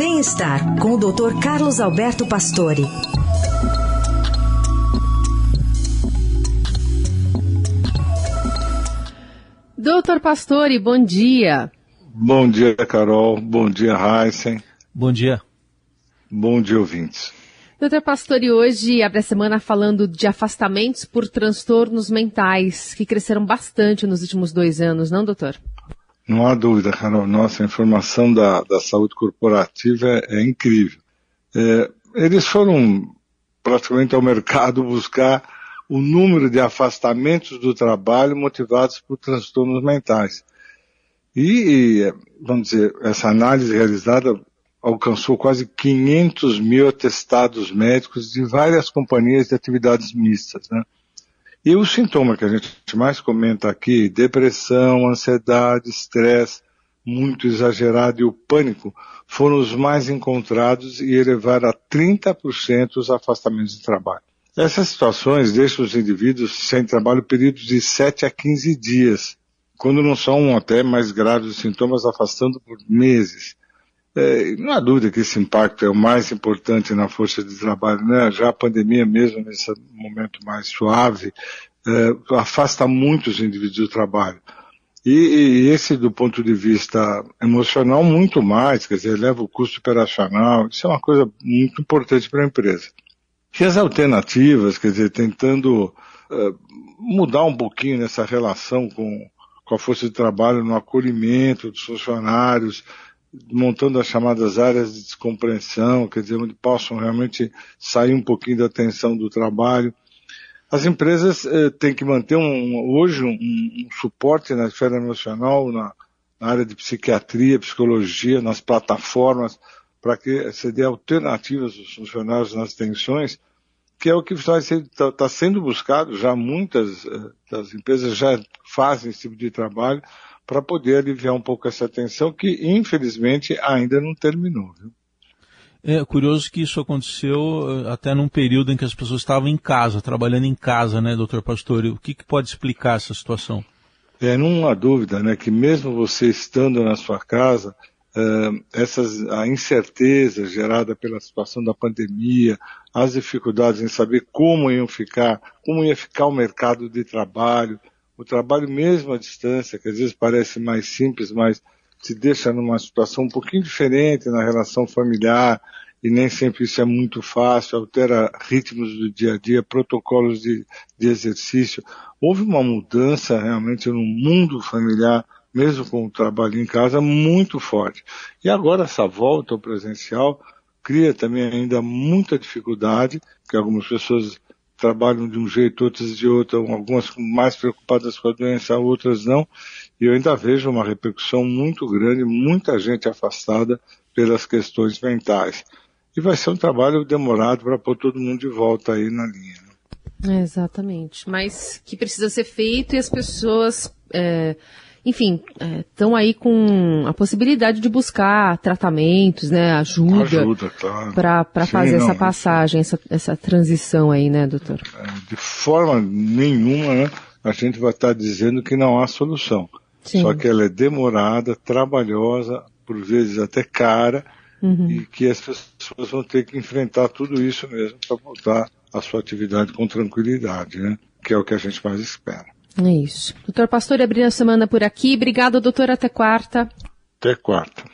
Bem-estar com o Dr. Carlos Alberto Pastore. Doutor Pastore, bom dia. Bom dia, Carol. Bom dia, Heisen. Bom dia. Bom dia, ouvintes. Doutor Pastore, hoje abre a semana falando de afastamentos por transtornos mentais, que cresceram bastante nos últimos dois anos, não, doutor? Não há dúvida, Carol. Nossa, a informação da, da saúde corporativa é, é incrível. É, eles foram praticamente ao mercado buscar o número de afastamentos do trabalho motivados por transtornos mentais. E, vamos dizer, essa análise realizada alcançou quase 500 mil atestados médicos de várias companhias de atividades mistas, né? E o sintoma que a gente mais comenta aqui, depressão, ansiedade, estresse, muito exagerado e o pânico, foram os mais encontrados e elevaram a 30% os afastamentos de trabalho. Essas situações deixam os indivíduos sem trabalho períodos de 7 a 15 dias, quando não são até mais graves os sintomas, afastando por meses. É, não há dúvida que esse impacto é o mais importante na força de trabalho, né? Já a pandemia mesmo, nesse momento mais suave, é, afasta muito os indivíduos do trabalho. E, e, esse, do ponto de vista emocional, muito mais, quer dizer, eleva o custo operacional, isso é uma coisa muito importante para a empresa. E as alternativas, quer dizer, tentando uh, mudar um pouquinho nessa relação com, com a força de trabalho, no acolhimento dos funcionários, montando as chamadas áreas de descompreensão, quer dizer, onde possam realmente sair um pouquinho da tensão do trabalho. As empresas eh, têm que manter um, hoje um, um, suporte na esfera emocional, na, na, área de psiquiatria, psicologia, nas plataformas, para que se dê alternativas aos funcionários nas tensões, que é o que está tá sendo buscado, já muitas eh, das empresas já fazem esse tipo de trabalho, para poder aliviar um pouco essa tensão que, infelizmente, ainda não terminou. Viu? É curioso que isso aconteceu eh, até num período em que as pessoas estavam em casa, trabalhando em casa, né, doutor Pastor? O que, que pode explicar essa situação? É, não há dúvida, né, que mesmo você estando na sua casa, uh, essas, a incerteza gerada pela situação da pandemia, as dificuldades em saber como iam ficar, como ia ficar o mercado de trabalho, o trabalho mesmo à distância, que às vezes parece mais simples, mas te deixa numa situação um pouquinho diferente na relação familiar, e nem sempre isso é muito fácil, altera ritmos do dia a dia, protocolos de, de exercício. Houve uma mudança realmente no mundo familiar, mesmo com o trabalho em casa, muito forte. E agora essa volta ao presencial cria também ainda muita dificuldade, que algumas pessoas trabalham de um jeito, outras de outro, algumas mais preocupadas com a doença, outras não, e eu ainda vejo uma repercussão muito grande, muita gente afastada pelas questões mentais. E vai ser um trabalho demorado para pôr todo mundo de volta aí na linha. Né? Exatamente, mas que precisa ser feito e as pessoas é enfim, estão é, aí com a possibilidade de buscar tratamentos, né, ajuda, ajuda claro. para fazer não, essa passagem, essa, essa transição aí, né, doutor? É, de forma nenhuma, né, a gente vai estar tá dizendo que não há solução. Sim. Só que ela é demorada, trabalhosa, por vezes até cara, uhum. e que as pessoas vão ter que enfrentar tudo isso mesmo para voltar à sua atividade com tranquilidade, né? Que é o que a gente mais espera. É isso. Doutor Pastor, abrindo a semana por aqui. Obrigado, doutor. Até quarta. Até quarta.